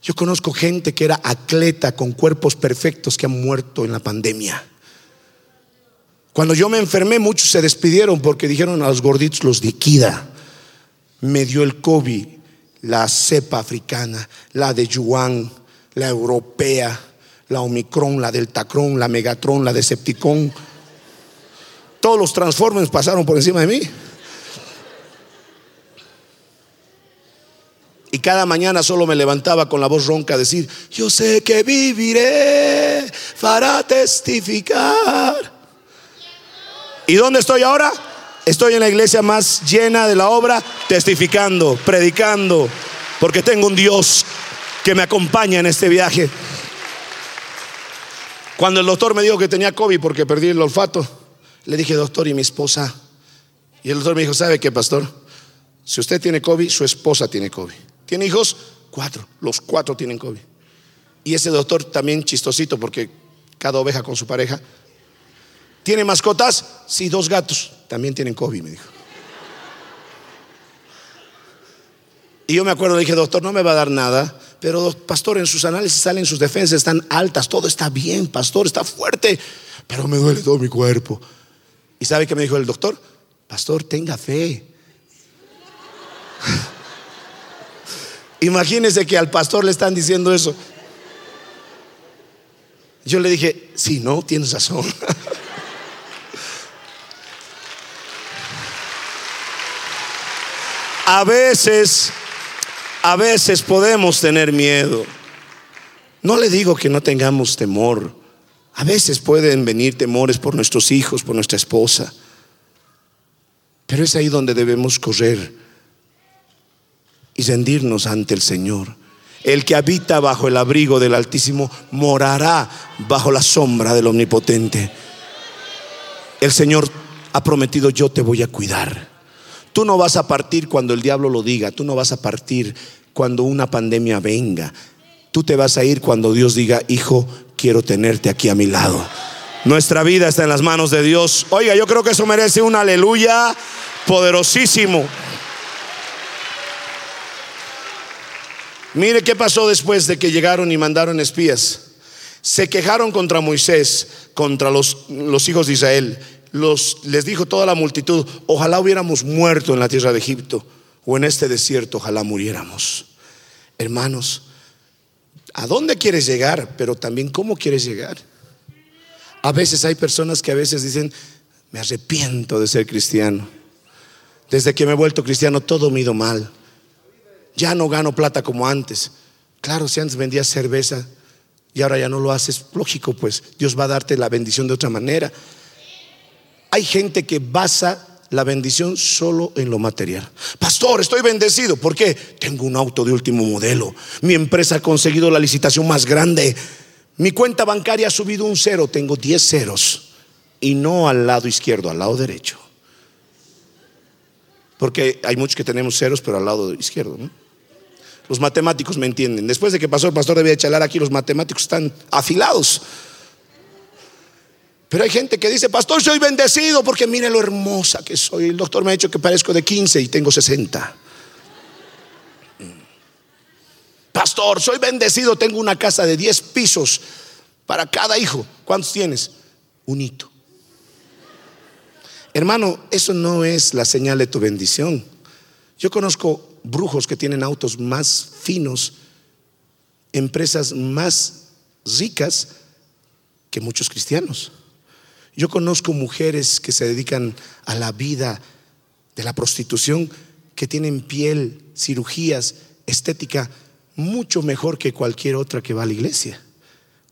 Yo conozco gente que era atleta con cuerpos perfectos que han muerto en la pandemia. Cuando yo me enfermé, muchos se despidieron porque dijeron a los gorditos los liquida. Me dio el COVID, la cepa africana, la de Yuan, la europea, la Omicron, la Deltacron, la Megatron, la Decepticon. Todos los Transformers pasaron por encima de mí. Y cada mañana solo me levantaba con la voz ronca a decir, yo sé que viviré para testificar. ¿Y dónde estoy ahora? Estoy en la iglesia más llena de la obra, testificando, predicando, porque tengo un Dios que me acompaña en este viaje. Cuando el doctor me dijo que tenía COVID porque perdí el olfato, le dije, doctor, ¿y mi esposa? Y el doctor me dijo, ¿sabe qué, pastor? Si usted tiene COVID, su esposa tiene COVID. ¿Tiene hijos? Cuatro. Los cuatro tienen COVID. Y ese doctor también chistosito porque cada oveja con su pareja. ¿Tiene mascotas? Sí, dos gatos. También tienen COVID, me dijo. Y yo me acuerdo, le dije, doctor, no me va a dar nada, pero pastor, en sus análisis salen sus defensas, están altas, todo está bien, pastor, está fuerte, pero me duele todo mi cuerpo. ¿Y sabe qué me dijo el doctor? Pastor, tenga fe. Imagínese que al pastor le están diciendo eso. Yo le dije, sí, no, tienes razón. a veces, a veces podemos tener miedo. No le digo que no tengamos temor. A veces pueden venir temores por nuestros hijos, por nuestra esposa. Pero es ahí donde debemos correr y rendirnos ante el Señor. El que habita bajo el abrigo del Altísimo morará bajo la sombra del Omnipotente. El Señor ha prometido, yo te voy a cuidar. Tú no vas a partir cuando el diablo lo diga, tú no vas a partir cuando una pandemia venga. Tú te vas a ir cuando Dios diga, hijo, quiero tenerte aquí a mi lado. Nuestra vida está en las manos de Dios. Oiga, yo creo que eso merece un aleluya poderosísimo. Mire qué pasó después de que llegaron y mandaron espías. Se quejaron contra Moisés, contra los, los hijos de Israel. Los, les dijo toda la multitud, ojalá hubiéramos muerto en la tierra de Egipto o en este desierto, ojalá muriéramos. Hermanos, ¿a dónde quieres llegar? Pero también cómo quieres llegar. A veces hay personas que a veces dicen, me arrepiento de ser cristiano. Desde que me he vuelto cristiano todo me ha ido mal ya no gano plata como antes. Claro, si antes vendías cerveza y ahora ya no lo haces, lógico, pues Dios va a darte la bendición de otra manera. Hay gente que basa la bendición solo en lo material. Pastor, estoy bendecido. ¿Por qué? Tengo un auto de último modelo. Mi empresa ha conseguido la licitación más grande. Mi cuenta bancaria ha subido un cero. Tengo 10 ceros. Y no al lado izquierdo, al lado derecho. Porque hay muchos que tenemos ceros, pero al lado izquierdo. ¿no? Los matemáticos me entienden. Después de que pasó el pastor de chalar aquí, los matemáticos están afilados. Pero hay gente que dice, pastor, soy bendecido porque mire lo hermosa que soy. El doctor me ha dicho que parezco de 15 y tengo 60. Pastor, soy bendecido, tengo una casa de 10 pisos para cada hijo. ¿Cuántos tienes? Un hito. Hermano, eso no es la señal de tu bendición. Yo conozco brujos que tienen autos más finos, empresas más ricas que muchos cristianos. Yo conozco mujeres que se dedican a la vida de la prostitución, que tienen piel, cirugías, estética mucho mejor que cualquier otra que va a la iglesia.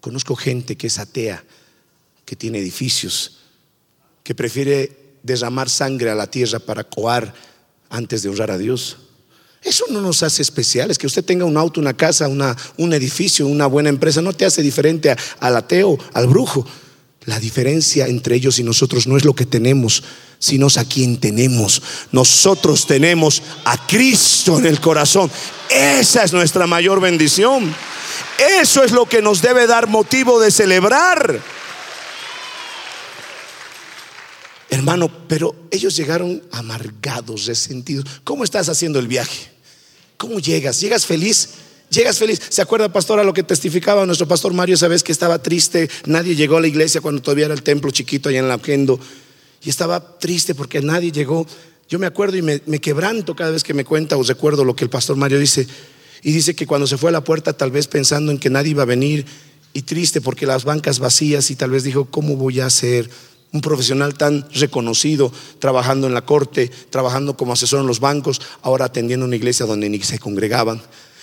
Conozco gente que es atea, que tiene edificios, que prefiere derramar sangre a la tierra para coar antes de honrar a Dios. Eso no nos hace especiales. Que usted tenga un auto, una casa, una, un edificio, una buena empresa, no te hace diferente al ateo, al brujo. La diferencia entre ellos y nosotros no es lo que tenemos, sino a quien tenemos. Nosotros tenemos a Cristo en el corazón. Esa es nuestra mayor bendición. Eso es lo que nos debe dar motivo de celebrar. Hermano, pero ellos llegaron amargados, resentidos. ¿Cómo estás haciendo el viaje? ¿Cómo llegas? ¿Llegas feliz? Llegas feliz. ¿Se acuerda, pastor, a lo que testificaba nuestro pastor Mario esa que estaba triste? Nadie llegó a la iglesia cuando todavía era el templo chiquito allá en la Gendo. Y estaba triste porque nadie llegó. Yo me acuerdo y me, me quebranto cada vez que me cuenta o recuerdo lo que el pastor Mario dice. Y dice que cuando se fue a la puerta, tal vez pensando en que nadie iba a venir y triste porque las bancas vacías y tal vez dijo, ¿cómo voy a hacer? Un profesional tan reconocido, trabajando en la corte, trabajando como asesor en los bancos, ahora atendiendo una iglesia donde ni se congregaban.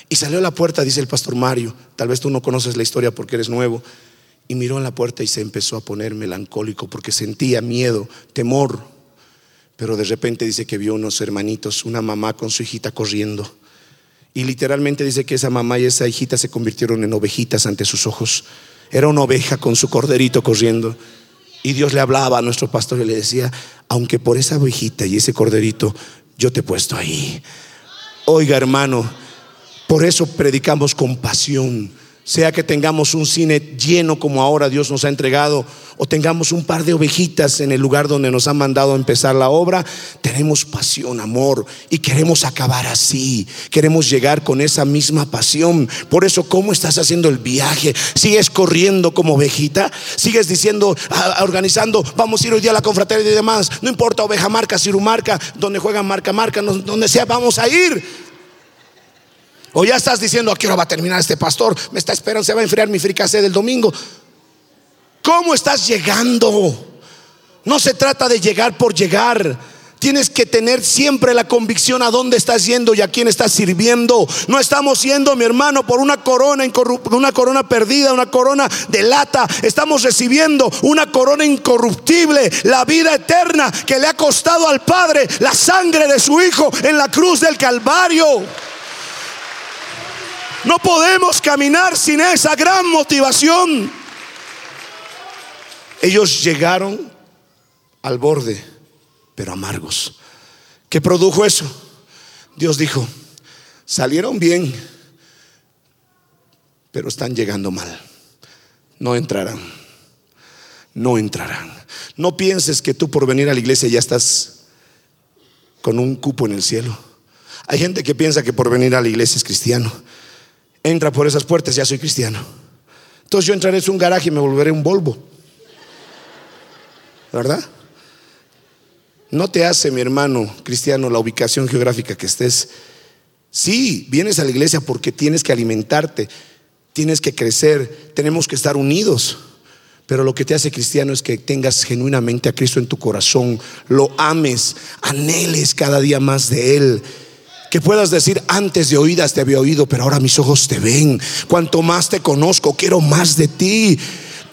Y salió a la puerta, dice el pastor Mario, tal vez tú no conoces la historia porque eres nuevo, y miró en la puerta y se empezó a poner melancólico porque sentía miedo, temor. Pero de repente dice que vio unos hermanitos, una mamá con su hijita corriendo. Y literalmente dice que esa mamá y esa hijita se convirtieron en ovejitas ante sus ojos. Era una oveja con su corderito corriendo. Y Dios le hablaba a nuestro pastor y le decía, aunque por esa ovejita y ese corderito, yo te he puesto ahí. Oiga hermano, por eso predicamos con pasión. Sea que tengamos un cine lleno como ahora Dios nos ha entregado, o tengamos un par de ovejitas en el lugar donde nos han mandado a empezar la obra, tenemos pasión, amor, y queremos acabar así, queremos llegar con esa misma pasión. Por eso, ¿cómo estás haciendo el viaje? ¿Sigues corriendo como ovejita? ¿Sigues diciendo, organizando, vamos a ir hoy día a la confraternidad y demás? No importa, oveja marca, cirumarca, donde juegan marca, marca, donde sea, vamos a ir. O ya estás diciendo, ¿a qué hora va a terminar este pastor? Me está esperando, se va a enfriar mi fricase del domingo. ¿Cómo estás llegando? No se trata de llegar por llegar. Tienes que tener siempre la convicción a dónde estás yendo y a quién estás sirviendo. No estamos yendo, mi hermano, por una corona una corona perdida, una corona de lata. Estamos recibiendo una corona incorruptible, la vida eterna que le ha costado al Padre la sangre de su Hijo en la cruz del Calvario. No podemos caminar sin esa gran motivación. Ellos llegaron al borde, pero amargos. ¿Qué produjo eso? Dios dijo, salieron bien, pero están llegando mal. No entrarán. No entrarán. No pienses que tú por venir a la iglesia ya estás con un cupo en el cielo. Hay gente que piensa que por venir a la iglesia es cristiano entra por esas puertas, ya soy cristiano. Entonces yo entraré en un garaje y me volveré un Volvo. ¿Verdad? No te hace, mi hermano cristiano, la ubicación geográfica que estés. Sí, vienes a la iglesia porque tienes que alimentarte, tienes que crecer, tenemos que estar unidos. Pero lo que te hace cristiano es que tengas genuinamente a Cristo en tu corazón, lo ames, anheles cada día más de Él que puedas decir, antes de oídas te había oído, pero ahora mis ojos te ven. Cuanto más te conozco, quiero más de ti.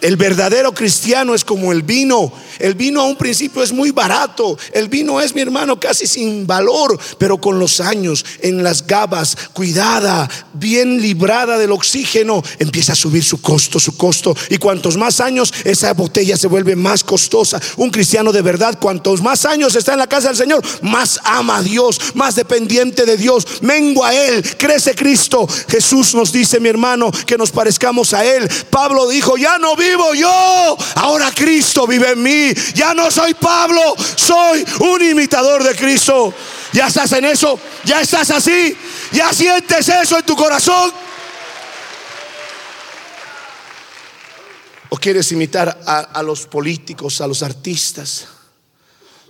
El verdadero cristiano es como el vino. El vino a un principio es muy barato. El vino es, mi hermano, casi sin valor, pero con los años, en las gabas, cuidada, bien librada del oxígeno, empieza a subir su costo, su costo. Y cuantos más años, esa botella se vuelve más costosa. Un cristiano de verdad, cuantos más años está en la casa del Señor, más ama a Dios, más dependiente de Dios, mengua a Él, crece Cristo. Jesús nos dice, mi hermano, que nos parezcamos a Él. Pablo dijo, ya no vivo yo, ahora Cristo vive en mí. Ya no soy Pablo, soy un imitador de Cristo. Ya estás en eso, ya estás así, ya sientes eso en tu corazón. ¿O quieres imitar a los políticos, a los artistas?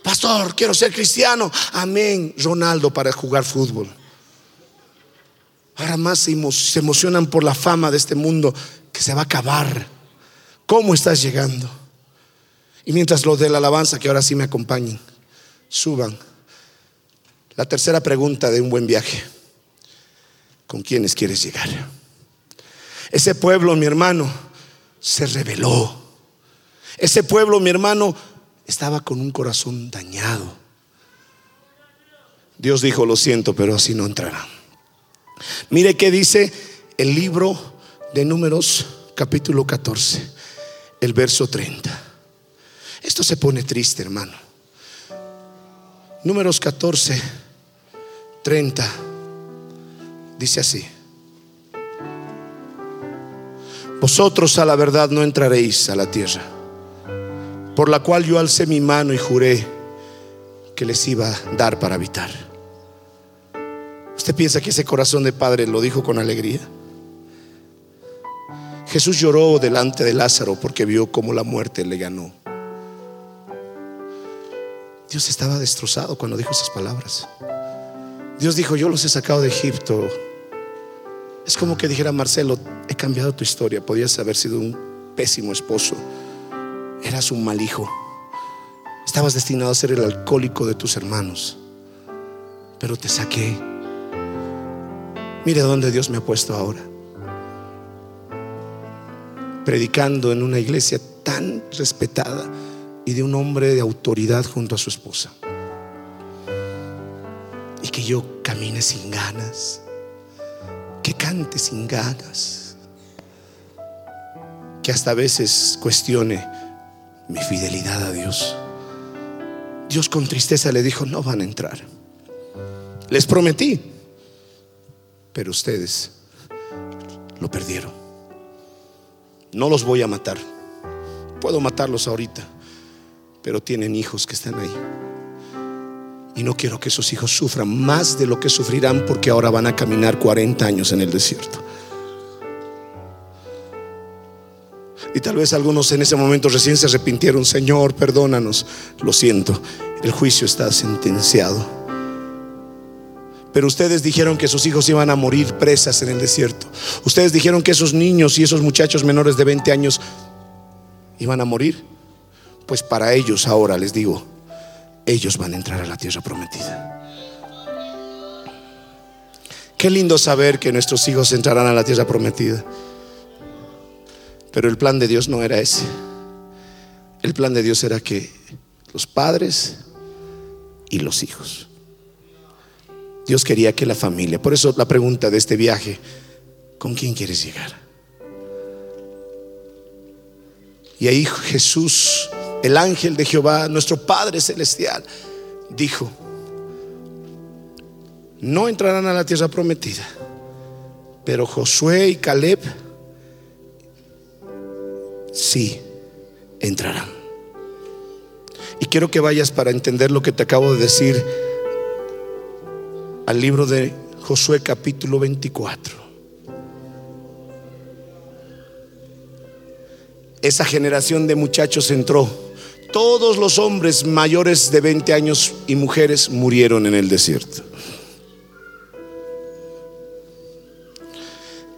Pastor, quiero ser cristiano. Amén. Ronaldo para jugar fútbol. Ahora más se emocionan por la fama de este mundo que se va a acabar. ¿Cómo estás llegando? Y mientras los de la alabanza, que ahora sí me acompañen, suban. La tercera pregunta de un buen viaje. ¿Con quiénes quieres llegar? Ese pueblo, mi hermano, se rebeló. Ese pueblo, mi hermano, estaba con un corazón dañado. Dios dijo, lo siento, pero así no entrarán. Mire qué dice el libro de números capítulo 14 el verso 30. Esto se pone triste, hermano. Números 14, 30. Dice así. Vosotros a la verdad no entraréis a la tierra, por la cual yo alcé mi mano y juré que les iba a dar para habitar. ¿Usted piensa que ese corazón de padre lo dijo con alegría? Jesús lloró delante de Lázaro porque vio cómo la muerte le ganó. Dios estaba destrozado cuando dijo esas palabras. Dios dijo, yo los he sacado de Egipto. Es como que dijera Marcelo, he cambiado tu historia. Podías haber sido un pésimo esposo. Eras un mal hijo. Estabas destinado a ser el alcohólico de tus hermanos. Pero te saqué. Mire dónde Dios me ha puesto ahora predicando en una iglesia tan respetada y de un hombre de autoridad junto a su esposa. Y que yo camine sin ganas, que cante sin ganas, que hasta a veces cuestione mi fidelidad a Dios. Dios con tristeza le dijo, no van a entrar. Les prometí, pero ustedes lo perdieron. No los voy a matar. Puedo matarlos ahorita, pero tienen hijos que están ahí. Y no quiero que esos hijos sufran más de lo que sufrirán porque ahora van a caminar 40 años en el desierto. Y tal vez algunos en ese momento recién se arrepintieron, Señor, perdónanos. Lo siento, el juicio está sentenciado. Pero ustedes dijeron que sus hijos iban a morir presas en el desierto. Ustedes dijeron que esos niños y esos muchachos menores de 20 años iban a morir. Pues para ellos ahora les digo, ellos van a entrar a la tierra prometida. Qué lindo saber que nuestros hijos entrarán a la tierra prometida. Pero el plan de Dios no era ese. El plan de Dios era que los padres y los hijos. Dios quería que la familia, por eso la pregunta de este viaje, ¿con quién quieres llegar? Y ahí Jesús el ángel de Jehová, nuestro Padre Celestial, dijo, no entrarán a la tierra prometida, pero Josué y Caleb sí entrarán. Y quiero que vayas para entender lo que te acabo de decir al libro de Josué capítulo 24. Esa generación de muchachos entró todos los hombres mayores de 20 años y mujeres murieron en el desierto.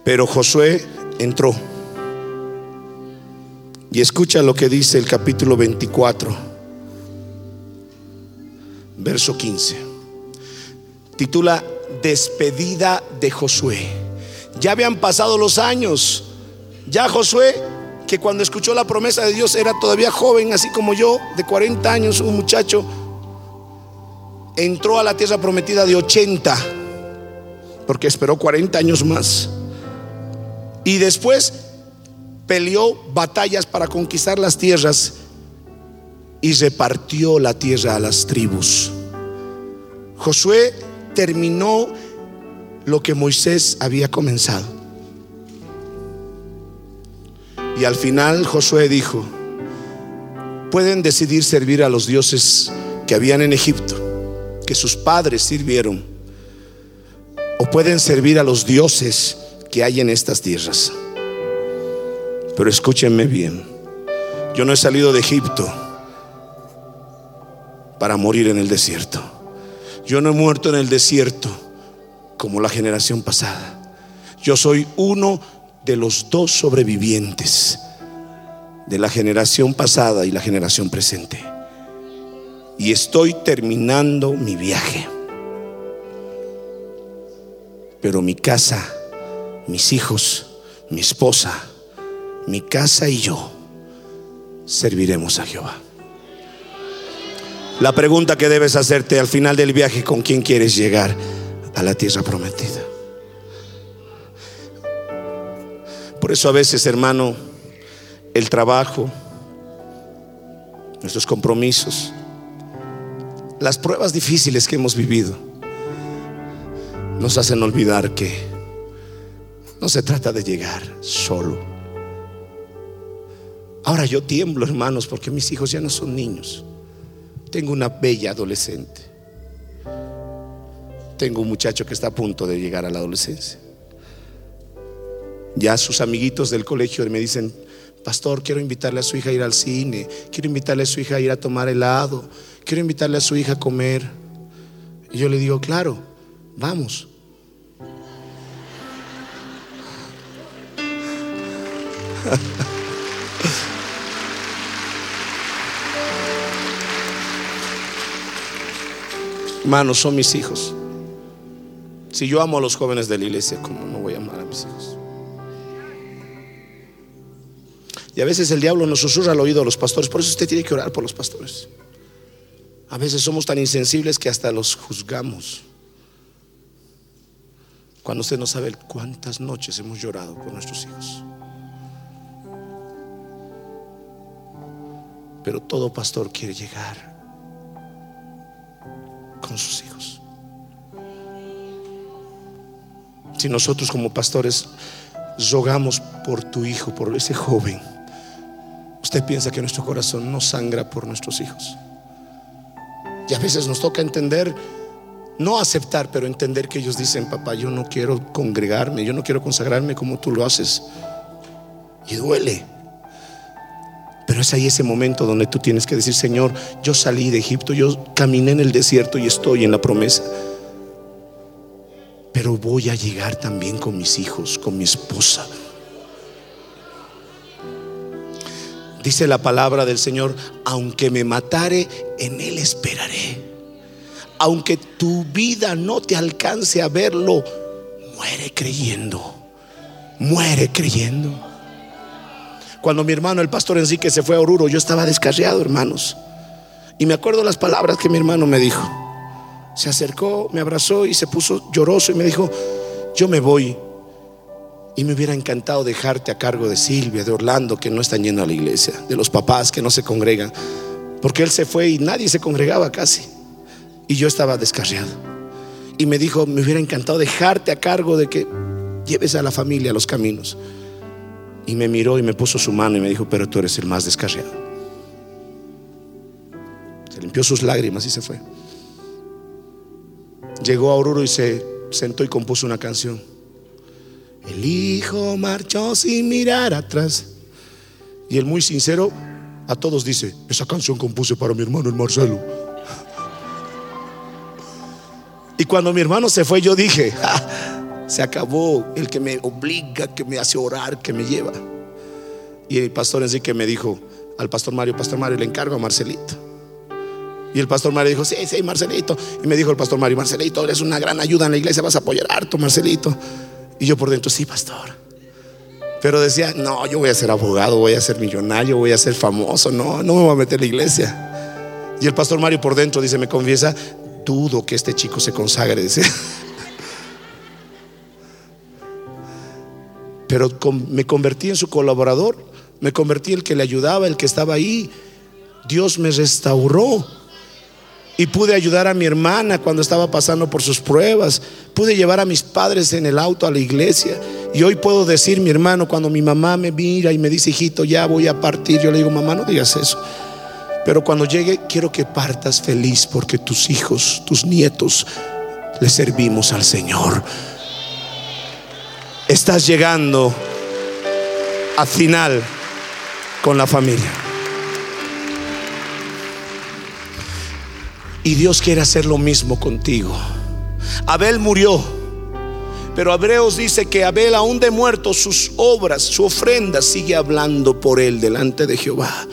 Pero Josué entró. Y escucha lo que dice el capítulo 24, verso 15. Titula Despedida de Josué. Ya habían pasado los años. Ya Josué que cuando escuchó la promesa de Dios era todavía joven, así como yo, de 40 años, un muchacho, entró a la tierra prometida de 80, porque esperó 40 años más. Y después peleó batallas para conquistar las tierras y repartió la tierra a las tribus. Josué terminó lo que Moisés había comenzado. Y al final Josué dijo, pueden decidir servir a los dioses que habían en Egipto, que sus padres sirvieron, o pueden servir a los dioses que hay en estas tierras. Pero escúchenme bien, yo no he salido de Egipto para morir en el desierto. Yo no he muerto en el desierto como la generación pasada. Yo soy uno de los dos sobrevivientes de la generación pasada y la generación presente. Y estoy terminando mi viaje. Pero mi casa, mis hijos, mi esposa, mi casa y yo serviremos a Jehová. La pregunta que debes hacerte al final del viaje, ¿con quién quieres llegar a la tierra prometida? Por eso a veces, hermano, el trabajo, nuestros compromisos, las pruebas difíciles que hemos vivido, nos hacen olvidar que no se trata de llegar solo. Ahora yo tiemblo, hermanos, porque mis hijos ya no son niños. Tengo una bella adolescente. Tengo un muchacho que está a punto de llegar a la adolescencia. Ya sus amiguitos del colegio me dicen, pastor, quiero invitarle a su hija a ir al cine, quiero invitarle a su hija a ir a tomar helado, quiero invitarle a su hija a comer. Y yo le digo, claro, vamos. Hermanos, son mis hijos. Si yo amo a los jóvenes de la iglesia, ¿cómo no voy a amar a mis hijos? Y a veces el diablo nos susurra al oído a los pastores. Por eso usted tiene que orar por los pastores. A veces somos tan insensibles que hasta los juzgamos. Cuando usted no sabe cuántas noches hemos llorado por nuestros hijos. Pero todo pastor quiere llegar con sus hijos. Si nosotros como pastores rogamos por tu hijo, por ese joven. Usted piensa que nuestro corazón no sangra por nuestros hijos. Y a veces nos toca entender, no aceptar, pero entender que ellos dicen, papá, yo no quiero congregarme, yo no quiero consagrarme como tú lo haces. Y duele. Pero es ahí ese momento donde tú tienes que decir, Señor, yo salí de Egipto, yo caminé en el desierto y estoy en la promesa. Pero voy a llegar también con mis hijos, con mi esposa. Dice la palabra del Señor, aunque me matare, en Él esperaré. Aunque tu vida no te alcance a verlo, muere creyendo. Muere creyendo. Cuando mi hermano, el pastor Enrique, se fue a Oruro, yo estaba descarriado, hermanos. Y me acuerdo las palabras que mi hermano me dijo. Se acercó, me abrazó y se puso lloroso y me dijo, yo me voy, y me hubiera encantado dejarte a cargo de Silvia, de Orlando, que no están yendo a la iglesia, de los papás que no se congregan. Porque él se fue y nadie se congregaba casi. Y yo estaba descarriado. Y me dijo, me hubiera encantado dejarte a cargo de que lleves a la familia a los caminos. Y me miró y me puso su mano y me dijo, pero tú eres el más descarriado. Se limpió sus lágrimas y se fue. Llegó a Oruro y se sentó y compuso una canción. El hijo marchó sin mirar atrás. Y el muy sincero a todos dice, esa canción compuse para mi hermano el Marcelo. Y cuando mi hermano se fue, yo dije, se acabó el que me obliga, que me hace orar, que me lleva. Y el pastor que me dijo al pastor Mario, pastor Mario, le encargo a Marcelito. Y el pastor Mario dijo, sí, sí, Marcelito. Y me dijo el pastor Mario, Marcelito, eres una gran ayuda en la iglesia, vas a apoyar harto, Marcelito. Y yo por dentro, sí, pastor. Pero decía, no, yo voy a ser abogado, voy a ser millonario, voy a ser famoso, no, no me voy a meter en la iglesia. Y el pastor Mario por dentro dice, me confiesa, dudo que este chico se consagre. Dice. Pero me convertí en su colaborador, me convertí en el que le ayudaba, el que estaba ahí. Dios me restauró. Y pude ayudar a mi hermana cuando estaba pasando por sus pruebas. Pude llevar a mis padres en el auto a la iglesia. Y hoy puedo decir, mi hermano, cuando mi mamá me mira y me dice, hijito, ya voy a partir, yo le digo, mamá, no digas eso. Pero cuando llegue, quiero que partas feliz porque tus hijos, tus nietos, le servimos al Señor. Estás llegando a final con la familia. Y Dios quiere hacer lo mismo contigo. Abel murió. Pero Hebreos dice que Abel, aún de muerto, sus obras, su ofrenda sigue hablando por él delante de Jehová.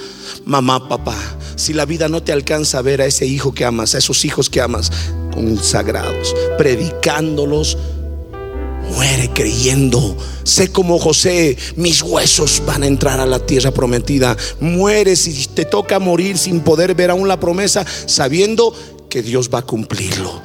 Mamá, papá, si la vida no te alcanza a ver a ese hijo que amas, a esos hijos que amas, consagrados, predicándolos, muere creyendo. Sé como José, mis huesos van a entrar a la tierra prometida. Muere si te toca morir sin poder ver aún la promesa, sabiendo que Dios va a cumplirlo.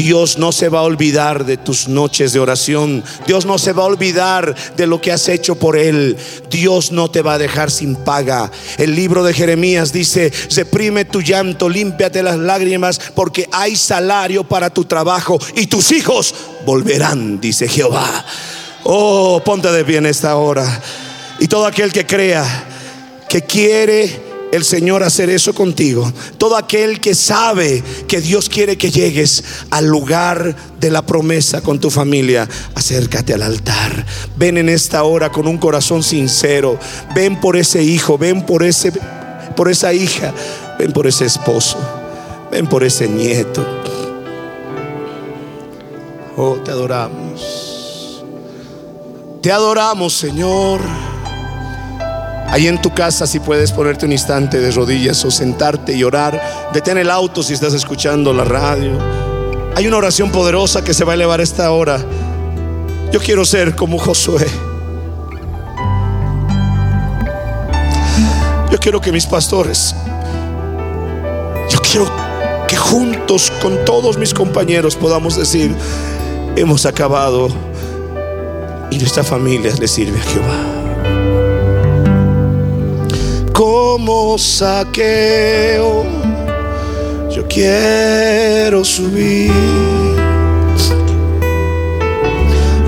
Dios no se va a olvidar de tus noches de oración. Dios no se va a olvidar de lo que has hecho por Él. Dios no te va a dejar sin paga. El libro de Jeremías dice, reprime tu llanto, límpiate las lágrimas, porque hay salario para tu trabajo y tus hijos volverán, dice Jehová. Oh, ponte de pie en esta hora. Y todo aquel que crea que quiere el Señor hacer eso contigo. Todo aquel que sabe que Dios quiere que llegues al lugar de la promesa con tu familia, acércate al altar. Ven en esta hora con un corazón sincero. Ven por ese hijo, ven por ese por esa hija, ven por ese esposo. Ven por ese nieto. Oh, te adoramos. Te adoramos, Señor. Ahí en tu casa si puedes ponerte un instante de rodillas o sentarte y orar. Detén el auto si estás escuchando la radio. Hay una oración poderosa que se va a elevar esta hora. Yo quiero ser como Josué. Yo quiero que mis pastores, yo quiero que juntos con todos mis compañeros podamos decir, hemos acabado y nuestra familia le sirve a Jehová como saqueo. Yo quiero subir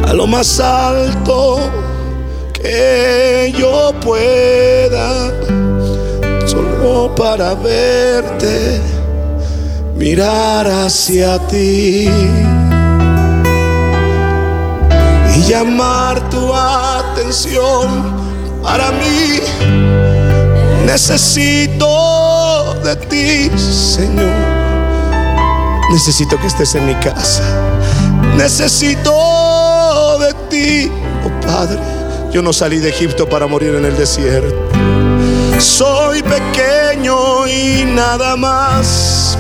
a lo más alto que yo pueda, solo para verte, mirar hacia ti y llamar tu atención para mí. Necesito de ti, Señor. Necesito que estés en mi casa. Necesito de ti, oh Padre. Yo no salí de Egipto para morir en el desierto. Soy pequeño y nada más,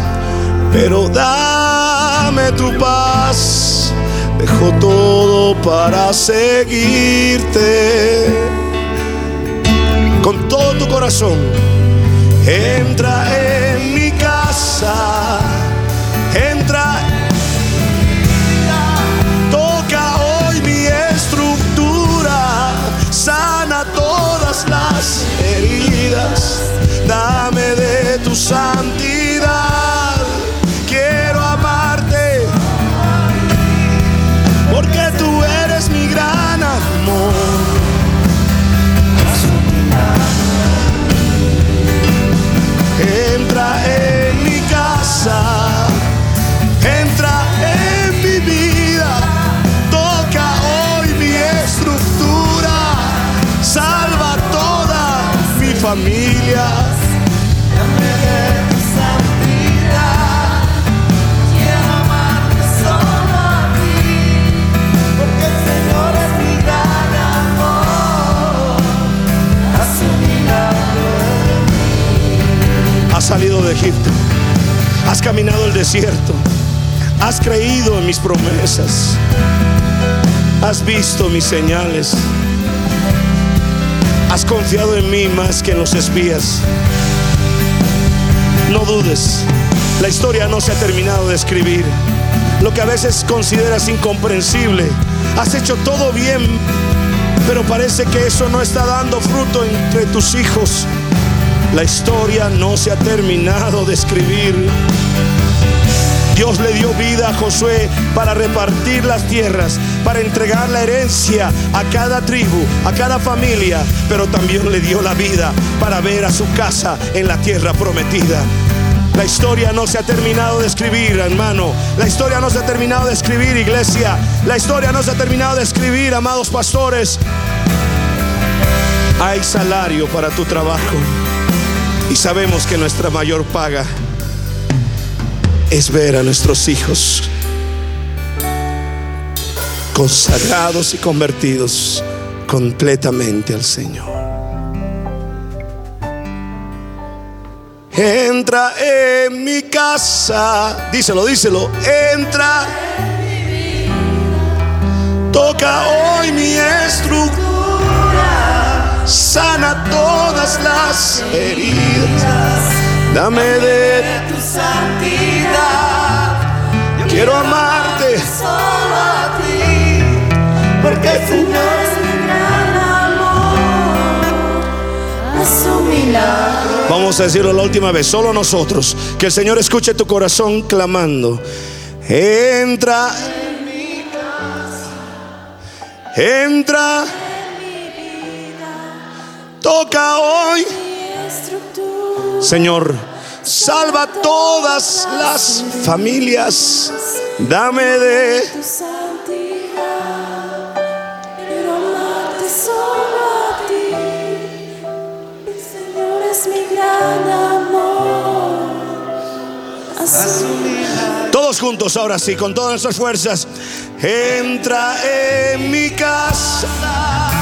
pero dame tu paz. Dejo todo para seguirte. Con todo tu corazón, entra en mi casa. Egipto, has caminado el desierto, has creído en mis promesas, has visto mis señales, has confiado en mí más que en los espías. No dudes, la historia no se ha terminado de escribir. Lo que a veces consideras incomprensible, has hecho todo bien, pero parece que eso no está dando fruto entre tus hijos. La historia no se ha terminado de escribir. Dios le dio vida a Josué para repartir las tierras, para entregar la herencia a cada tribu, a cada familia, pero también le dio la vida para ver a su casa en la tierra prometida. La historia no se ha terminado de escribir, hermano. La historia no se ha terminado de escribir, iglesia. La historia no se ha terminado de escribir, amados pastores. Hay salario para tu trabajo. Y sabemos que nuestra mayor paga es ver a nuestros hijos consagrados y convertidos completamente al Señor. Entra en mi casa, díselo, díselo, entra. Toca hoy mi estructura, sana todas las heridas. Dame de tu santidad. Quiero amarte. solo a ti, porque es mi gran amor, a su milagro. Vamos a decirlo la última vez, solo nosotros. Que el Señor escuche tu corazón clamando. Entra. Entra. Toca hoy. Señor, salva todas las familias. Dame de Todos juntos ahora sí, con todas nuestras fuerzas. Entra en mi casa.